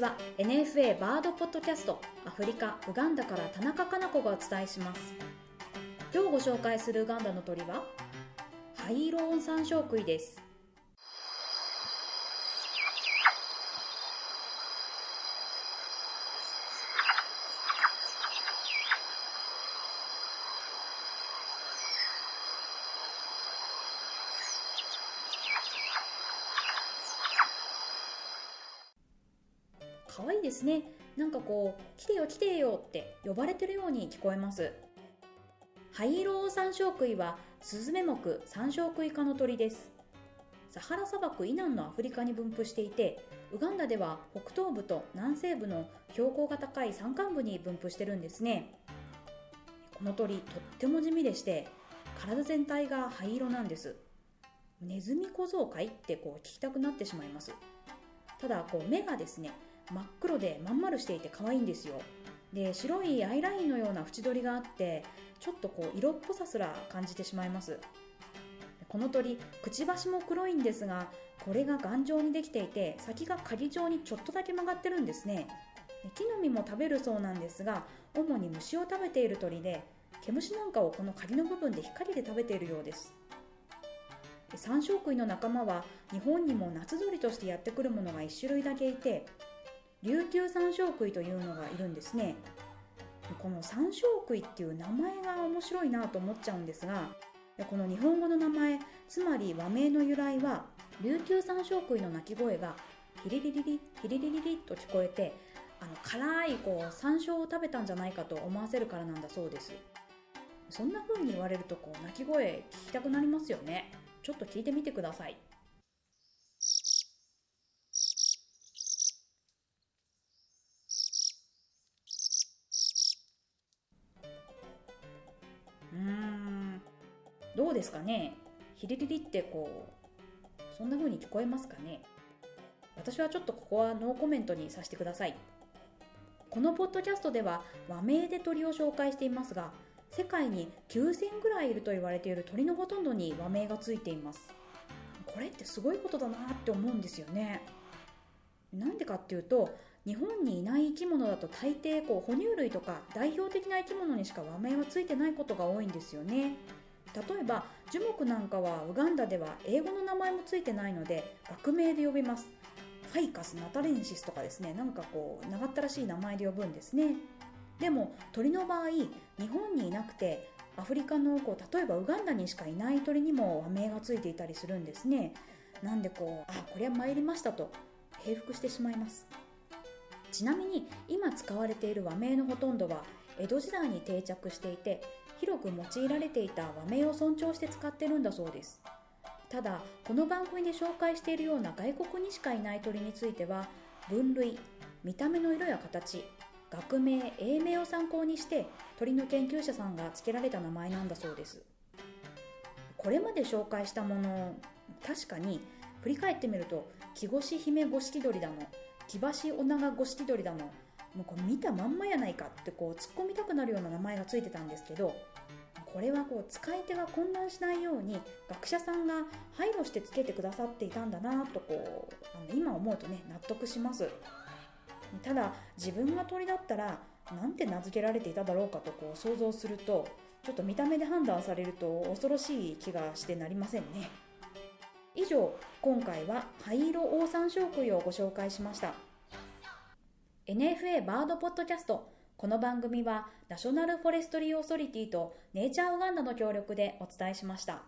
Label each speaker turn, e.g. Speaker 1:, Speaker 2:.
Speaker 1: ちは。NFA バードポッドキャストアフリカウガンダから田中かな子がお伝えします。今日ご紹介するウガンダの鳥はハイローンサンショウクイです。可愛いですね。なんかこう来てよ来てよって呼ばれてるように聞こえます。ハイイロオオサンショウクイはスズメ目サンショウクイ科の鳥です。サハラ砂漠以南のアフリカに分布していてウガンダでは北東部と南西部の標高が高い山間部に分布してるんですね。この鳥とっても地味でして体全体が灰色なんです。ネズミ小僧かいってこう聞きたくなってしまいます。ただこう目がですね真っ黒でまん丸していて可愛いんですよ。で白いアイラインのような縁取りがあってちょっとこう色っぽさすら感じてしまいます。この鳥くちばしも黒いんですがこれが頑丈にできていて先が鍵状にちょっとだけ曲がってるんですね。木の実も食べるそうなんですが主に虫を食べている鳥で毛虫なんかをこの鍵の部分で光で食べているようです。サンショウクイの仲間は日本にも夏鳥としてやってくるものが1種類だけいて琉球サンショウクイというのがいるんですね。このサンショウクイっていう名前が面白いなと思っちゃうんですがこの日本語の名前つまり和名の由来は琉球サンショウクイの鳴き声がヒリリリリヒリリリリと聞こえてあの辛いこう山椒を食べたんじゃないかと思わせるからなんだそうです。そんな風に言われるとこう鳴き声聞きたくなりますよね。ちょっと聞いてみてください。どうですかね？ヒリリリってこうそんな風に聞こえますかね？私はちょっとここはノーコメントにさせてください。このポッドキャストでは和名で鳥を紹介していますが世界に9000ぐらいいると言われている鳥のほとんどに和名がついています。これってすごいことだなって思うんですよね。なんでかっていうと日本にいない生き物だと大抵こう哺乳類とか代表的な生き物にしか和名はついてないことが多いんですよね。例えば樹木なんかはウガンダでは英語の名前もついてないので学名で呼びます。ファイカスナタレンシスとかですね。なんかこう長ったらしい名前で呼ぶんですね。でも鳥の場合日本にいなくてアフリカのこう例えばウガンダにしかいない鳥にも和名がついていたりするんですね。なんでこうあこれは参りましたと平服してしまいます。ちなみに今使われている和名のほとんどは江戸時代に定着していて広く用いられていた和名を尊重して使ってるんだそうです。ただこの番組で紹介しているような外国にしかいない鳥については分類見た目の色や形学名英名を参考にして鳥の研究者さんが付けられた名前なんだそうです。これまで紹介したもの確かに振り返ってみると木越姫五色鳥だの木橋お長五色鳥だのもうこれ見たまんまやないかってこう突っ込みたくなるような名前がついてたんですけどこれはこう使い手が混乱しないように学者さんが配慮してつけてくださっていたんだなとこうあの今思うとね納得します。ただ自分が鳥だったらなんて名付けられていただろうかとこう想像するとちょっと見た目で判断されると恐ろしい気がしてなりませんね。以上今回は灰色オオサンショウクイをご紹介しました。NFA バードポッドキャストこの番組はナショナルフォレストリーオーソリティとネイチャーウガンダの協力でお伝えしました。